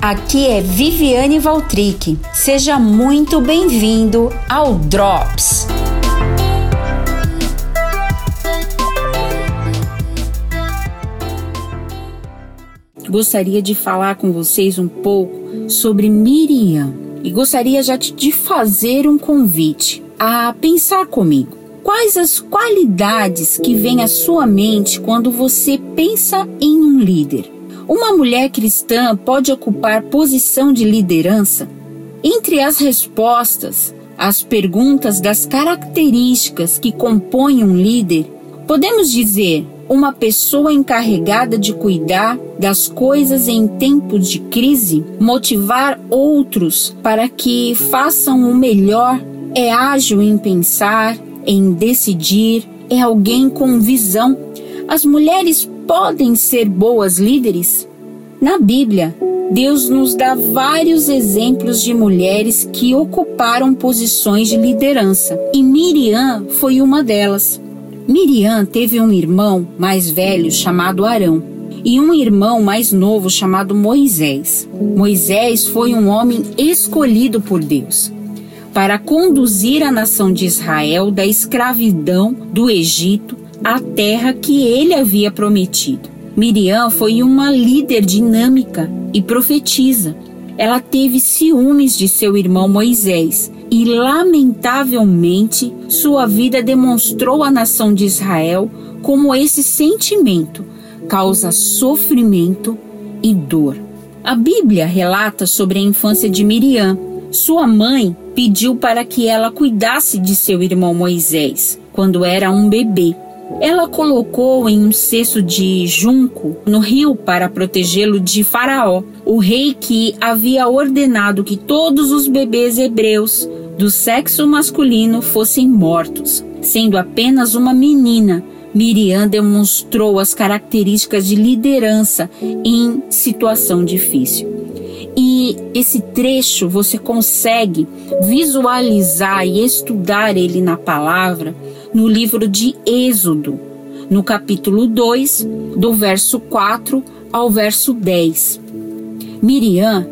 Aqui é Viviane Valtric. Seja muito bem-vindo ao Drops. Gostaria de falar com vocês um pouco sobre Miriam e gostaria já de fazer um convite a pensar comigo. Quais as qualidades que vêm à sua mente quando você pensa em um líder? Uma mulher cristã pode ocupar posição de liderança? Entre as respostas às perguntas das características que compõem um líder, podemos dizer uma pessoa encarregada de cuidar das coisas em tempos de crise, motivar outros para que façam o melhor, é ágil em pensar, em decidir, é alguém com visão. As mulheres podem ser boas líderes? Na Bíblia, Deus nos dá vários exemplos de mulheres que ocuparam posições de liderança, e Miriam foi uma delas. Miriam teve um irmão mais velho chamado Arão e um irmão mais novo chamado Moisés. Moisés foi um homem escolhido por Deus para conduzir a nação de Israel da escravidão do Egito à terra que ele havia prometido. Miriam foi uma líder dinâmica e profetiza. Ela teve ciúmes de seu irmão Moisés e, lamentavelmente, sua vida demonstrou à nação de Israel como esse sentimento causa sofrimento e dor. A Bíblia relata sobre a infância de Miriam. Sua mãe pediu para que ela cuidasse de seu irmão Moisés quando era um bebê. Ela colocou em um cesto de junco no rio para protegê-lo de Faraó, o rei que havia ordenado que todos os bebês hebreus do sexo masculino fossem mortos. Sendo apenas uma menina, Miriam demonstrou as características de liderança em situação difícil. E esse trecho você consegue visualizar e estudar ele na palavra no livro de Êxodo, no capítulo 2, do verso 4 ao verso 10. Miriam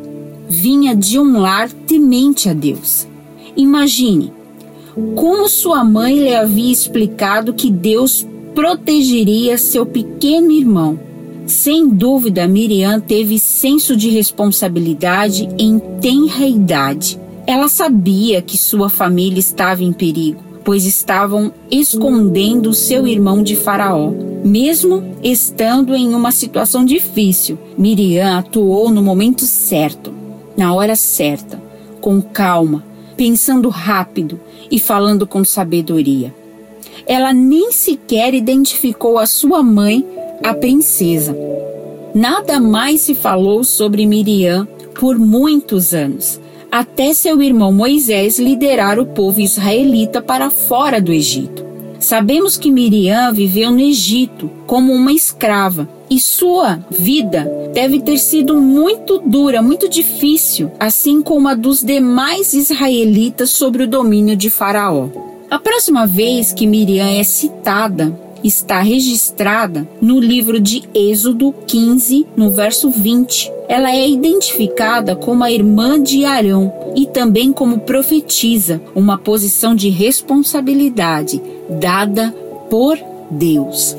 vinha de um lar temente a Deus. Imagine como sua mãe lhe havia explicado que Deus protegeria seu pequeno irmão. Sem dúvida, Miriam teve senso de responsabilidade em tenra idade. Ela sabia que sua família estava em perigo pois estavam escondendo seu irmão de Faraó. Mesmo estando em uma situação difícil, Miriam atuou no momento certo, na hora certa, com calma, pensando rápido e falando com sabedoria. Ela nem sequer identificou a sua mãe, a princesa. Nada mais se falou sobre Miriam por muitos anos, até seu irmão Moisés liderar o povo israelita para fora do Egito. Sabemos que Miriam viveu no Egito como uma escrava e sua vida deve ter sido muito dura, muito difícil, assim como a dos demais israelitas sobre o domínio de Faraó. A próxima vez que Miriam é citada está registrada no livro de Êxodo 15, no verso 20. Ela é identificada como a irmã de Arão e também como profetisa, uma posição de responsabilidade dada por Deus.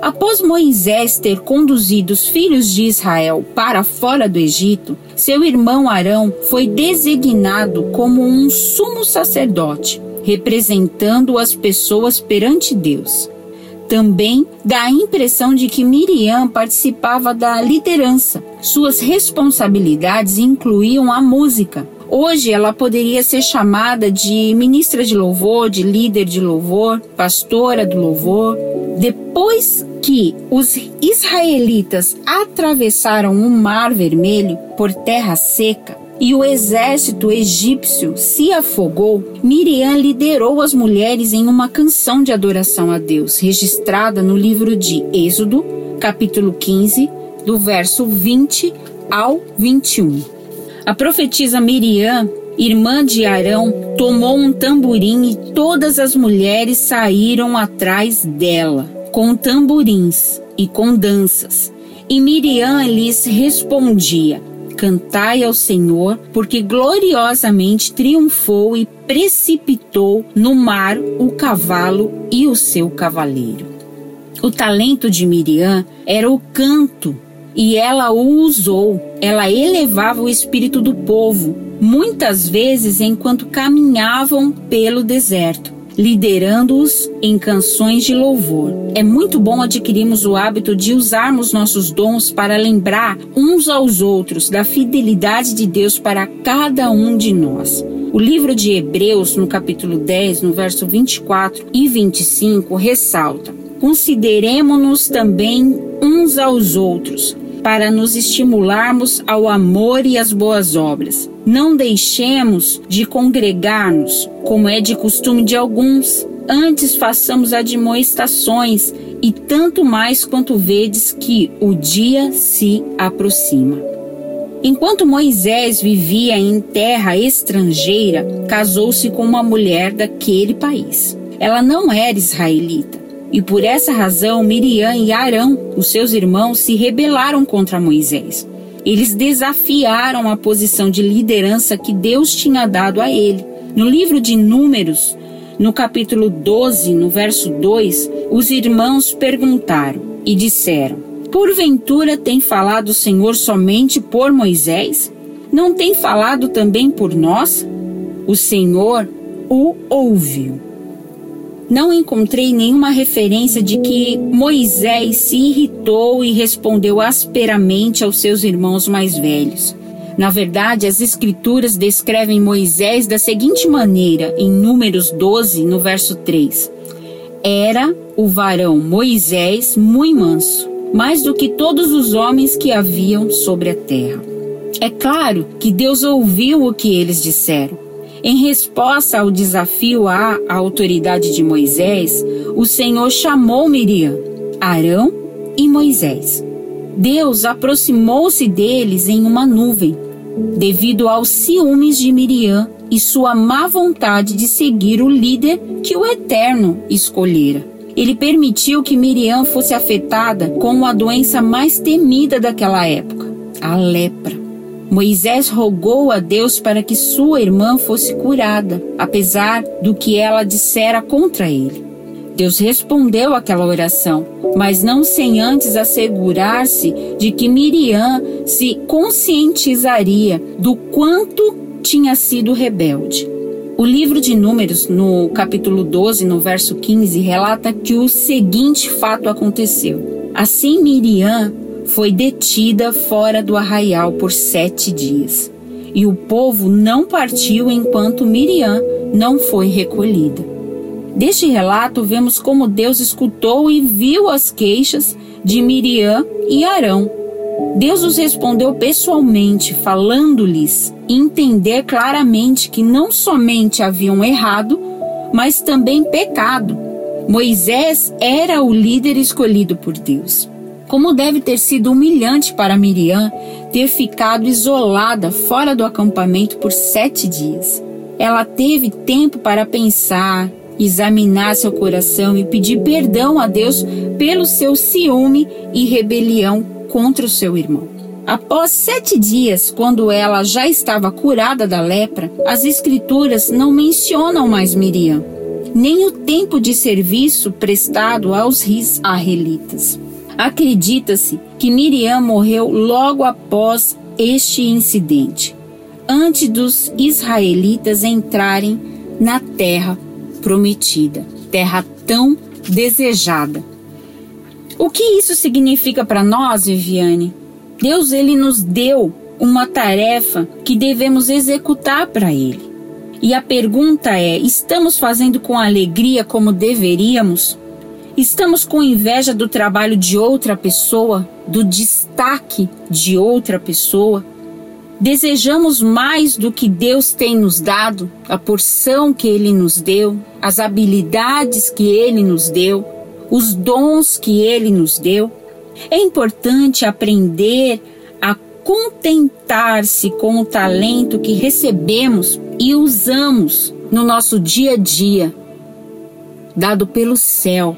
Após Moisés ter conduzido os filhos de Israel para fora do Egito, seu irmão Arão foi designado como um sumo sacerdote, representando as pessoas perante Deus. Também dá a impressão de que Miriam participava da liderança. Suas responsabilidades incluíam a música. Hoje ela poderia ser chamada de ministra de louvor, de líder de louvor, pastora do louvor. Depois que os israelitas atravessaram o Mar Vermelho por terra seca, e o exército egípcio se afogou, Miriam liderou as mulheres em uma canção de adoração a Deus, registrada no livro de Êxodo, capítulo 15, do verso 20 ao 21. A profetisa Miriam, irmã de Arão, tomou um tamborim e todas as mulheres saíram atrás dela, com tamborins e com danças. E Miriam lhes respondia: cantai ao Senhor, porque gloriosamente triunfou e precipitou no mar o cavalo e o seu cavaleiro. O talento de Miriam era o canto, e ela o usou. Ela elevava o espírito do povo, muitas vezes enquanto caminhavam pelo deserto liderando-os em canções de louvor. É muito bom adquirirmos o hábito de usarmos nossos dons para lembrar uns aos outros da fidelidade de Deus para cada um de nós. O livro de Hebreus, no capítulo 10, no verso 24 e 25, ressalta: Consideremos-nos também uns aos outros para nos estimularmos ao amor e às boas obras. Não deixemos de congregar-nos, como é de costume de alguns. Antes façamos admoestações, e tanto mais quanto vedes que o dia se aproxima. Enquanto Moisés vivia em terra estrangeira, casou-se com uma mulher daquele país. Ela não era israelita e por essa razão, Miriam e Arão, os seus irmãos, se rebelaram contra Moisés. Eles desafiaram a posição de liderança que Deus tinha dado a ele. No livro de Números, no capítulo 12, no verso 2, os irmãos perguntaram e disseram: Porventura tem falado o Senhor somente por Moisés? Não tem falado também por nós? O Senhor o ouviu não encontrei nenhuma referência de que Moisés se irritou e respondeu asperamente aos seus irmãos mais velhos. Na verdade, as Escrituras descrevem Moisés da seguinte maneira, em Números 12, no verso 3. Era o varão Moisés muito manso, mais do que todos os homens que haviam sobre a terra. É claro que Deus ouviu o que eles disseram em resposta ao desafio à autoridade de Moisés, o Senhor chamou Miriam, Arão e Moisés. Deus aproximou-se deles em uma nuvem, devido aos ciúmes de Miriam e sua má vontade de seguir o líder que o Eterno escolhera. Ele permitiu que Miriam fosse afetada com a doença mais temida daquela época, a lepra. Moisés rogou a Deus para que sua irmã fosse curada, apesar do que ela dissera contra ele. Deus respondeu àquela oração, mas não sem antes assegurar-se de que Miriam se conscientizaria do quanto tinha sido rebelde. O livro de Números, no capítulo 12, no verso 15, relata que o seguinte fato aconteceu. Assim Miriam foi detida fora do arraial por sete dias. E o povo não partiu enquanto Miriam não foi recolhida. Deste relato, vemos como Deus escutou e viu as queixas de Miriam e Arão. Deus os respondeu pessoalmente, falando-lhes entender claramente que não somente haviam errado, mas também pecado. Moisés era o líder escolhido por Deus. Como deve ter sido humilhante para Miriam ter ficado isolada fora do acampamento por sete dias. Ela teve tempo para pensar, examinar seu coração e pedir perdão a Deus pelo seu ciúme e rebelião contra o seu irmão. Após sete dias, quando ela já estava curada da lepra, as Escrituras não mencionam mais Miriam, nem o tempo de serviço prestado aos israelitas. Acredita-se que Miriam morreu logo após este incidente, antes dos israelitas entrarem na terra prometida, terra tão desejada. O que isso significa para nós, Viviane? Deus ele nos deu uma tarefa que devemos executar para ele. E a pergunta é: estamos fazendo com alegria como deveríamos? Estamos com inveja do trabalho de outra pessoa, do destaque de outra pessoa. Desejamos mais do que Deus tem nos dado, a porção que Ele nos deu, as habilidades que Ele nos deu, os dons que Ele nos deu. É importante aprender a contentar-se com o talento que recebemos e usamos no nosso dia a dia, dado pelo céu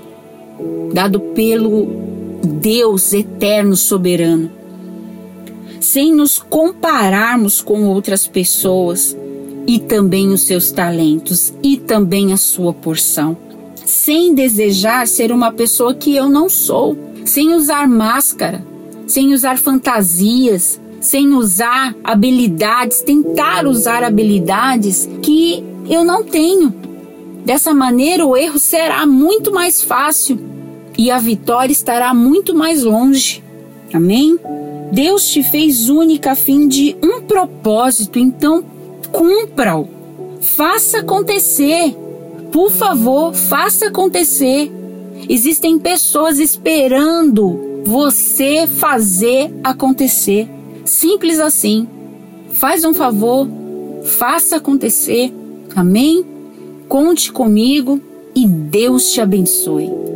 dado pelo Deus eterno soberano. sem nos compararmos com outras pessoas e também os seus talentos e também a sua porção, sem desejar ser uma pessoa que eu não sou, sem usar máscara, sem usar fantasias, sem usar habilidades, tentar usar habilidades que eu não tenho. Dessa maneira, o erro será muito mais fácil e a vitória estará muito mais longe. Amém? Deus te fez única a fim de um propósito, então cumpra-o. Faça acontecer. Por favor, faça acontecer. Existem pessoas esperando você fazer acontecer. Simples assim. Faz um favor, faça acontecer. Amém? Conte comigo e Deus te abençoe.